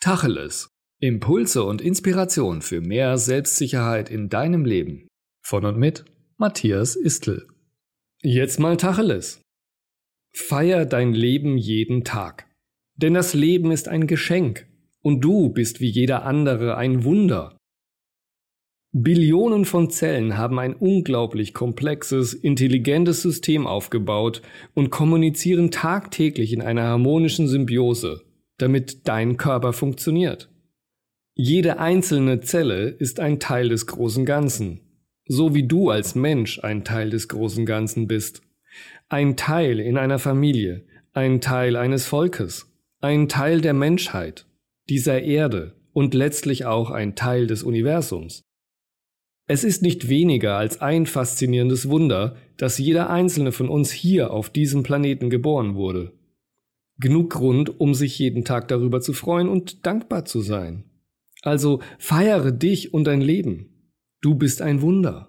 Tacheles. Impulse und Inspiration für mehr Selbstsicherheit in deinem Leben. Von und mit Matthias Istl. Jetzt mal Tacheles. Feier dein Leben jeden Tag. Denn das Leben ist ein Geschenk und du bist wie jeder andere ein Wunder. Billionen von Zellen haben ein unglaublich komplexes, intelligentes System aufgebaut und kommunizieren tagtäglich in einer harmonischen Symbiose damit dein Körper funktioniert. Jede einzelne Zelle ist ein Teil des großen Ganzen, so wie du als Mensch ein Teil des großen Ganzen bist. Ein Teil in einer Familie, ein Teil eines Volkes, ein Teil der Menschheit, dieser Erde und letztlich auch ein Teil des Universums. Es ist nicht weniger als ein faszinierendes Wunder, dass jeder einzelne von uns hier auf diesem Planeten geboren wurde. Genug Grund, um sich jeden Tag darüber zu freuen und dankbar zu sein. Also feiere dich und dein Leben. Du bist ein Wunder.